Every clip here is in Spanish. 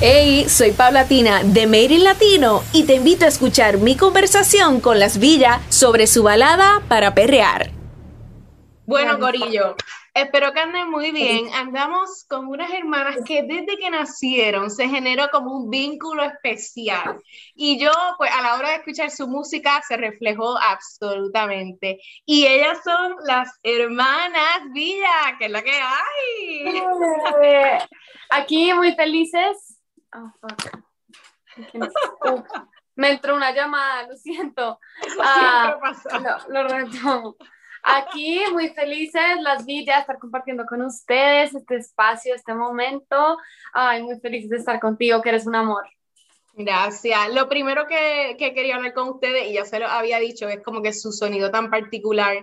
Hey, soy Paulatina de Made in Latino y te invito a escuchar mi conversación con Las Villas sobre su balada para perrear. Bueno, Corillo, espero que anden muy bien. Andamos con unas hermanas que desde que nacieron se generó como un vínculo especial. Y yo, pues a la hora de escuchar su música, se reflejó absolutamente. Y ellas son las hermanas Villa, que es la que hay. Aquí muy felices Oh, me entró una llamada, lo siento. Ah, lo retomo. Aquí muy felices, las vi ya estar compartiendo con ustedes este espacio, este momento. Ay, muy felices de estar contigo, que eres un amor. Gracias. Lo primero que, que, quería hablar con ustedes, y ya se lo había dicho, es como que su sonido tan particular,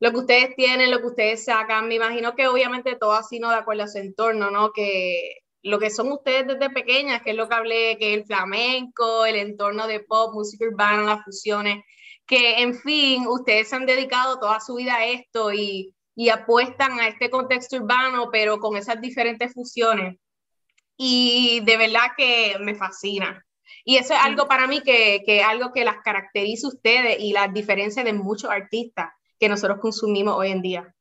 lo que ustedes tienen, lo que ustedes sacan. Me imagino que obviamente todo así no de acuerdo a su entorno, ¿no? Que lo que son ustedes desde pequeñas, que es lo que hablé, que el flamenco, el entorno de pop, música urbana, las fusiones, que en fin, ustedes se han dedicado toda su vida a esto y, y apuestan a este contexto urbano, pero con esas diferentes fusiones. Y de verdad que me fascina. Y eso es algo para mí que, que es algo que las caracteriza a ustedes y las diferencia de muchos artistas que nosotros consumimos hoy en día.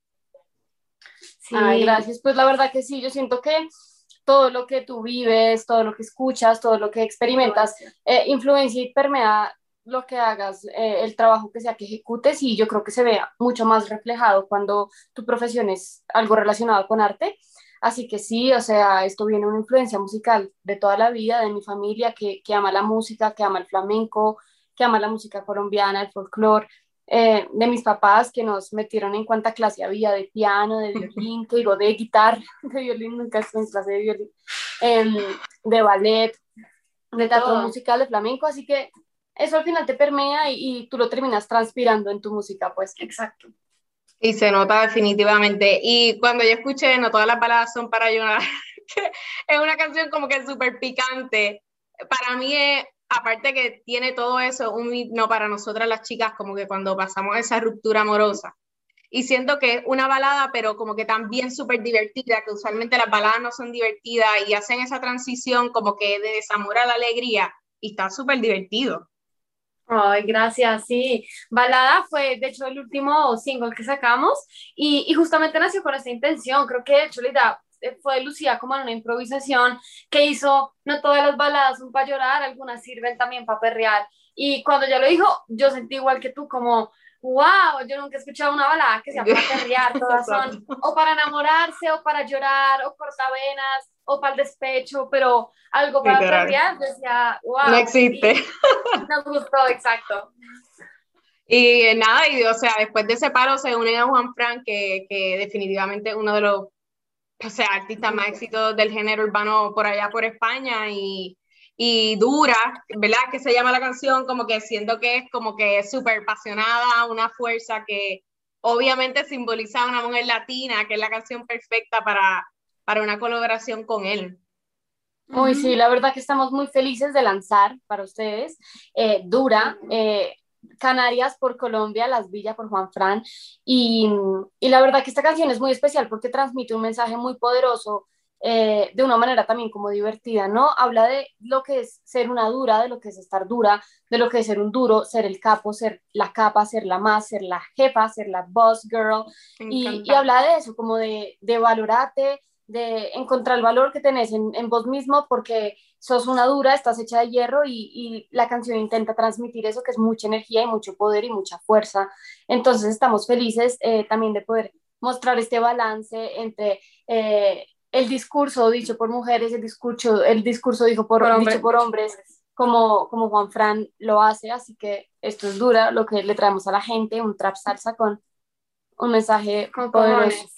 Sí, gracias. Pues la verdad que sí, yo siento que todo lo que tú vives, todo lo que escuchas, todo lo que experimentas, eh, influencia y permea lo que hagas, eh, el trabajo que sea que ejecutes y yo creo que se vea mucho más reflejado cuando tu profesión es algo relacionado con arte. Así que sí, o sea, esto viene una influencia musical de toda la vida, de mi familia que, que ama la música, que ama el flamenco, que ama la música colombiana, el folclore, eh, de mis papás que nos metieron en cuanta clase había de piano, de violín, que digo, de guitarra, de violín, nunca estuve en clase de violín, em, de ballet, de teatro musical, de flamenco, así que eso al final te permea y, tú lo terminas transpirando en tu música, pues. Exacto. Y se nota definitivamente. Y cuando yo escuché, no todas las baladas son para llorar, es una canción como que súper picante. Para mí es aparte que tiene todo eso, un himno para nosotras las chicas, como que cuando pasamos esa ruptura amorosa. Y siento que es una balada, pero como que también súper divertida, que usualmente las baladas no son divertidas y hacen esa transición como que de desamor a la alegría y está súper divertido. Ay, gracias, sí. Balada fue, de hecho, el último single que sacamos y, justamente nació con esta intención. Creo que, de fue Lucía como en una improvisación que hizo, no todas las baladas son para llorar, algunas sirven también para perrear. Y cuando ya lo dijo, yo sentí igual que tú, como, wow, yo nunca he escuchado una balada que sea para perrear, todas son o para enamorarse, o para llorar, o cortavenas, o para el despecho, pero algo para perrear, decía, wow. No existe. Nos gustó, exacto. Y nada, y o sea, después de ese paro se unen a Juan Frank, que, que definitivamente uno de los o sea, artista más exitosos del género urbano por allá por España y, y dura, ¿verdad? Que se llama la canción, como que siento que es como que súper apasionada, una fuerza que obviamente simboliza a una mujer latina, que es la canción perfecta para, para una colaboración con él. Uy, sí, la verdad que estamos muy felices de lanzar para ustedes. Eh, dura, eh, Canarias por Colombia, Las Villas por Juan Fran. Y, y, la verdad que esta canción es muy especial porque transmite un mensaje muy poderoso eh, de una manera también como divertida, ¿no? Habla de lo que es ser una dura, de lo que es estar dura, de lo que es ser un duro, ser el capo, ser la capa, ser la más, ser la jefa, ser la boss girl. Y, y, habla de eso, como de, de valorarte, de encontrar el valor que tenés en, en vos mismo porque sos una dura, estás hecha de hierro y, la canción intenta transmitir eso, que es mucha energía y mucho poder y mucha fuerza. Entonces estamos felices eh, también de poder mostrar este balance entre eh, el discurso dicho por mujeres, el discurso, el discurso dicho por, dicho por hombres, como, como Juan Fran lo hace, así que esto es dura, lo que le traemos a la gente, un trap salsa con un mensaje poderoso.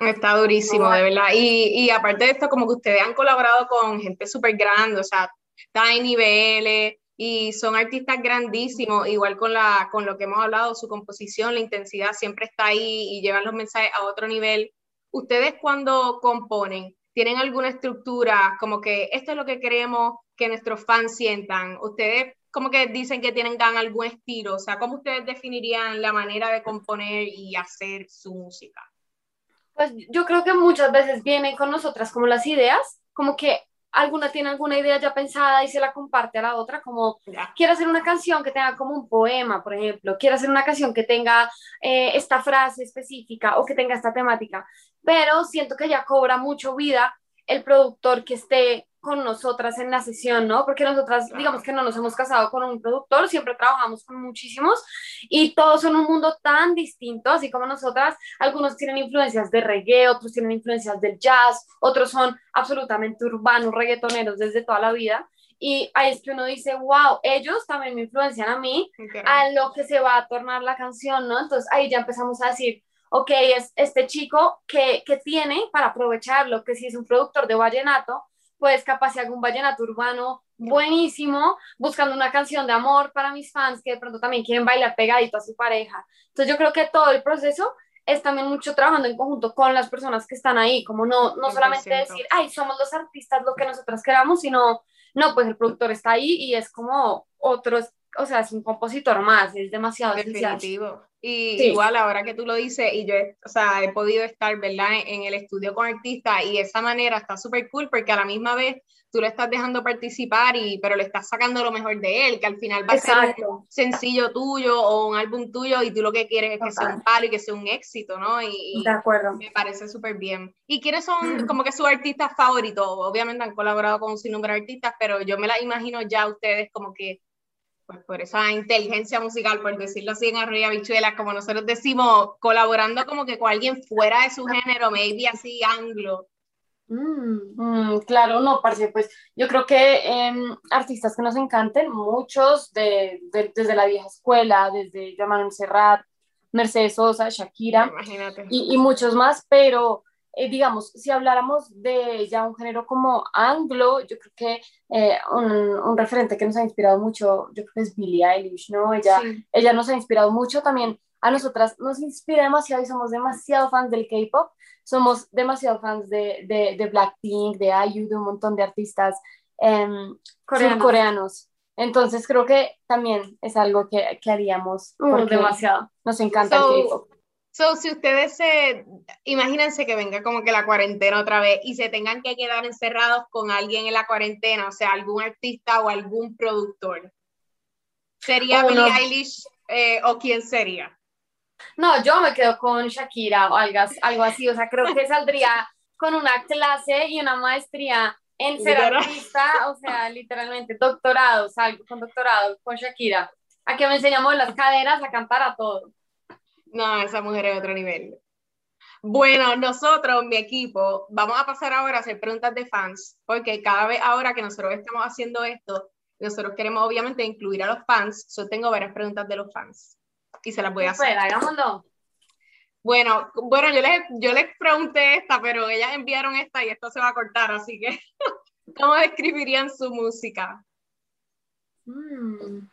Está durísimo, de verdad. Y, y, aparte de esto, como que ustedes han colaborado con gente súper grande, o sea, Tiny BL, y son artistas grandísimos, igual con, la, con lo que hemos hablado, su composición, la intensidad siempre está ahí y llevan los mensajes a otro nivel. Ustedes cuando componen, ¿tienen alguna estructura como que esto es lo que queremos que nuestros fans sientan? Ustedes como que dicen que tienen algún estilo, o sea, ¿cómo ustedes definirían la manera de componer y hacer su música? Pues yo creo que muchas veces vienen con nosotras como las ideas, como que alguna tiene alguna idea ya pensada y se la comparte a la otra, como quiero hacer una canción que tenga como un poema, por ejemplo, quiero hacer una canción que tenga eh, esta frase específica o que tenga esta temática, pero siento que ya cobra mucho vida el productor que esté con nosotras en la sesión, ¿no? Porque nosotras, digamos que no nos hemos casado con un productor, siempre trabajamos con muchísimos y todos son un mundo tan distinto, así como nosotras, algunos tienen influencias de reggae, otros tienen influencias del jazz, otros son absolutamente urbanos, reggaetoneros desde toda la vida. Y ahí es que uno dice, wow, ellos también me influencian a mí, a lo que se va a tornar la canción, ¿no? Entonces ahí ya empezamos a decir, ok, es este chico que, que tiene para aprovecharlo, que si es un productor de vallenato, pues capaz si un vallenato urbano buenísimo, buscando una canción de amor para mis fans que de pronto también quieren bailar pegadito a su pareja. Entonces yo creo que todo el proceso es también mucho trabajando en conjunto con las personas que están ahí, como no, no solamente decir, ay, somos los artistas lo que nosotras queramos, sino, no, pues el productor está ahí y es como otros, o sea, es un compositor más, es demasiado Definitivo. Y igual ahora que tú lo dices, y yo, o sea, he podido estar, ¿verdad?, en el estudio con artistas y de esa manera está súper cool porque a la misma vez tú lo estás dejando participar, y, pero le estás sacando lo mejor de él, que al final va a ser un sencillo tuyo o un álbum tuyo y tú lo que quieres es que sea un palo y que sea un éxito, ¿no? Y, de acuerdo. Me parece súper bien. ¿Y quiénes son como que sus artistas favoritos? Obviamente han colaborado con un sinnúmero de artistas, pero yo me la imagino ya ustedes como que pues por esa inteligencia musical, por decirlo así en arriba bichuela, como nosotros decimos, colaborando como que con alguien fuera de su género, maybe así anglo. Mm, mm, claro, no, parce, pues yo creo que em, artistas que nos encanten, muchos de, desde la vieja escuela, desde Joan Serrat, Mercedes Sosa, Shakira y, y, muchos más, pero eh, digamos, si habláramos de ya un género como anglo, yo creo que eh, un, un, referente que nos ha inspirado mucho, yo creo que es Billie Eilish, ¿no? Ella, ella nos ha inspirado mucho también. A nosotras nos inspira demasiado y somos demasiado fans del K-pop, somos demasiado fans de, de, de, Blackpink, de IU, de un montón de artistas eh, coreanos. Entonces creo que también es algo que, que haríamos. Uh, demasiado. Nos encanta el K-pop. So, si ustedes se, imagínense que venga como que la cuarentena otra vez y se tengan que quedar encerrados con alguien en la cuarentena, o sea, algún artista o algún productor. ¿Sería oh, Billie Eilish eh, o quién sería? No, yo me quedo con Shakira o algo, algo así, o sea, creo que saldría con una clase y una maestría en ser artista, o sea, literalmente doctorado, salgo con doctorado con Shakira. A que me enseñamos las caderas a cantar a todo. No, esa mujer es otro nivel. Bueno, nosotros, mi equipo, vamos a pasar ahora a hacer preguntas de fans, porque cada vez ahora que nosotros estamos haciendo esto, nosotros queremos obviamente incluir a los fans. Yo tengo varias preguntas de los fans y se las voy a hacer. Pues, hagámoslo. Bueno, bueno, yo les, yo les pregunté esta, pero ellas enviaron esta y esto se va a cortar, así que ¿cómo describirían su música? Mm.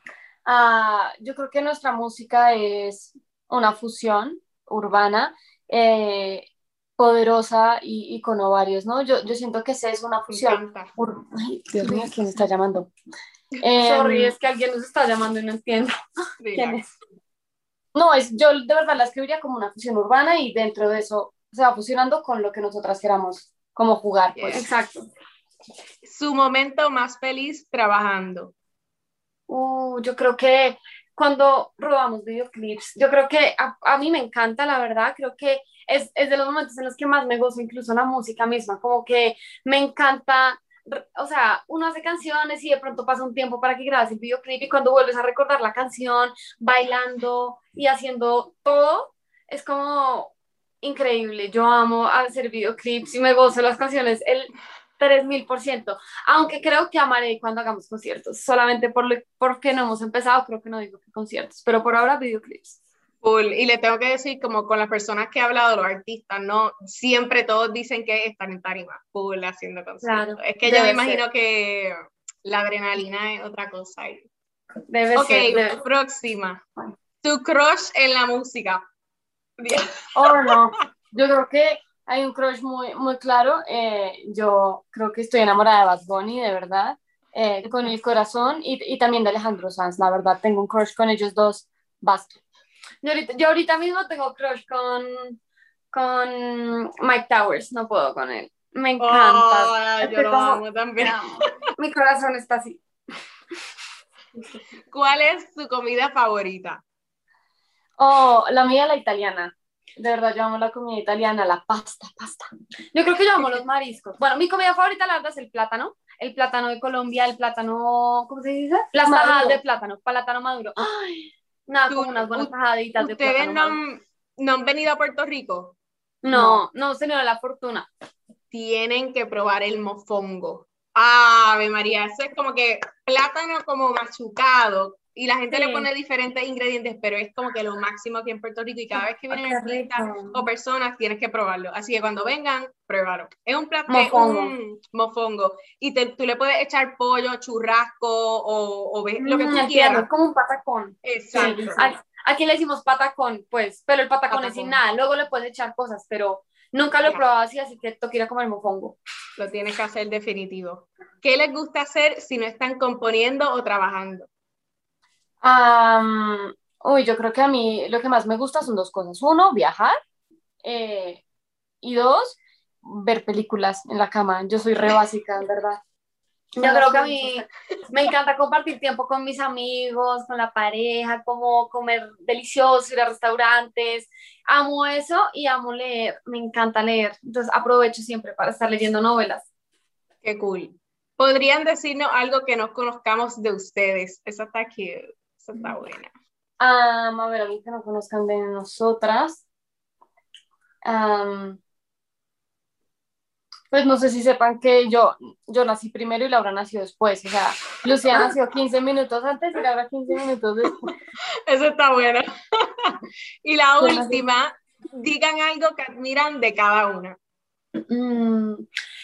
Ah, yo creo que nuestra música es una fusión urbana eh, poderosa y, con ovarios, ¿no? Yo, yo siento que esa es una fusión. Ay, Dios mío, ¿quién está llamando? Sorry, em, es que alguien nos está llamando y no entiendo. ¿Quién es? No, es, yo de verdad la escribiría como una fusión urbana y dentro de eso se va fusionando con lo que nosotras queramos como jugar. Pues. Exacto. Su momento más feliz trabajando. Uh, yo creo que cuando robamos videoclips. Yo creo que a, mí me encanta, la verdad, creo que es, es, de los momentos en los que más me gozo incluso la música misma, como que me encanta, o sea, uno hace canciones y de pronto pasa un tiempo para que grabes el videoclip y cuando vuelves a recordar la canción, bailando y haciendo todo, es como increíble. Yo amo hacer videoclips y me gozo las canciones. El, 3000%, aunque creo que amaré cuando hagamos conciertos, solamente por lo, porque no hemos empezado, creo que no digo que conciertos, pero por ahora videoclips. Cool. Y le tengo que decir, como con las personas que he hablado, los artistas, no siempre todos dicen que están en tarima, cool, haciendo conciertos. es que yo me imagino que la adrenalina es otra cosa. Debe ok, ser, próxima. Tu crush en la música. Oh, no. Yo creo que hay un crush muy, muy claro. Eh, yo creo que estoy enamorada de Bad Bunny, de verdad, eh, con el corazón y, y, también de Alejandro Sanz, la verdad. Tengo un crush con ellos dos, basta. Yo ahorita, yo ahorita mismo tengo crush con, con Mike Towers, no puedo con él. Me encanta. Oh, yo lo amo también. Mi corazón está así. ¿Cuál es su comida favorita? Oh, la mía, la italiana. De verdad, yo amo la comida italiana, la pasta, pasta. Yo creo que yo amo los mariscos. Bueno, mi comida favorita, la verdad, es el plátano. El plátano de Colombia, el plátano, ¿cómo se dice? Las tajadas de plátano, plátano maduro. Ay, nada, como unas buenas tajaditas de plátano. ¿Ustedes no, no han venido a Puerto Rico? No, no, no tenido la fortuna. Tienen que probar el mofongo. Ave María, eso es como que plátano como machucado y la gente le pone diferentes ingredientes, pero es como que lo máximo aquí en Puerto Rico y cada vez que vienen artistas o personas tienes que probarlo. Así que cuando vengan, pruébalo. Es un plato, mofongo. un mofongo y te, tú le puedes echar pollo, churrasco o, o lo que tú mm, quieras. Es como un patacón. Exacto. Aquí le decimos patacón, pues, pero el patacón, es sin nada. Luego le puedes echar cosas, pero nunca lo he probado así, así que toca ir a comer mofongo. Lo tienes que hacer definitivo. ¿Qué les gusta hacer si no están componiendo o trabajando? Uy, yo creo que a mí lo que más me gusta son dos cosas. Uno, viajar. Eh, y dos, ver películas en la cama. Yo soy re básica, en verdad. Yo creo que a mí me encanta compartir tiempo con mis amigos, con la pareja, como comer delicioso, ir a restaurantes. Amo eso y amo leer. Me encanta leer. Entonces aprovecho siempre para estar leyendo novelas. Qué cool. ¿Podrían decirnos algo que nos conozcamos de ustedes? Esa está aquí, esa está buena. a ver, a mí que no conozcan de nosotras pues no sé si sepan que yo, yo nací primero y Laura nació después. O sea, Lucía nació 15 minutos antes y Laura 15 minutos después. Eso está bueno. y la última, digan algo que admiran de cada una. Mm,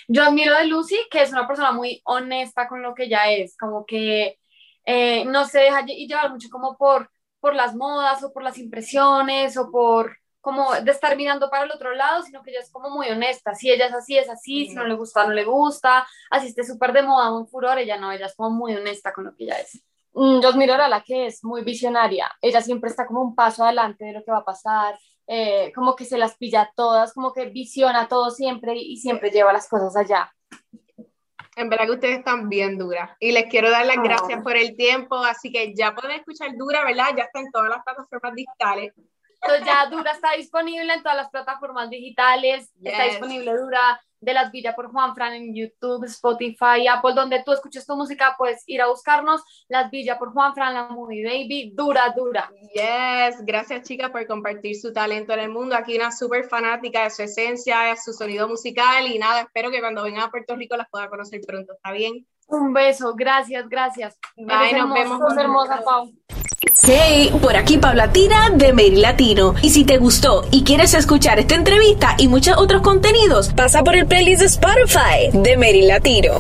yo admiro de Lucy que es una persona muy honesta con lo que ella es, como que eh, no se deja llevar mucho como por, por las modas o por las impresiones o por como de estar mirando para el otro lado, sino que ella es como muy honesta. Si ella es así, es así, si no le gusta, no le gusta, así esté súper de moda, un furor, ella no, ella es como muy honesta con lo que ella es. Mm, yo admiro a la que es muy visionaria, ella siempre está como un paso adelante de lo que va a pasar, eh, como que se las pilla todas, como que visiona todo siempre y siempre lleva las cosas allá. En verdad que ustedes están bien duras. Y les quiero dar las gracias por el tiempo. Así que ya pueden escuchar Dura, ¿verdad? Ya está en todas las plataformas digitales. Entonces ya Dura está disponible en todas las plataformas digitales, está disponible Dura de las Villas por Juan Fran en YouTube, Spotify, Apple, donde tú escuches tu música, puedes ir a buscarnos, Las Villas por Juan Fran, la Movie Baby, dura, dura. Yes, gracias chicas por compartir su talento en el mundo, aquí una súper fanática de su esencia, de su sonido musical y nada, espero que cuando vengan a Puerto Rico las pueda conocer pronto, ¿está bien? Un beso, gracias, gracias. Bye, nos vemos. hermosa, Pau. Hey, por aquí Paulatina de Mary Latino. Y si te gustó y quieres escuchar esta entrevista y muchos otros contenidos, pasa por el playlist de Spotify de Mary Latino.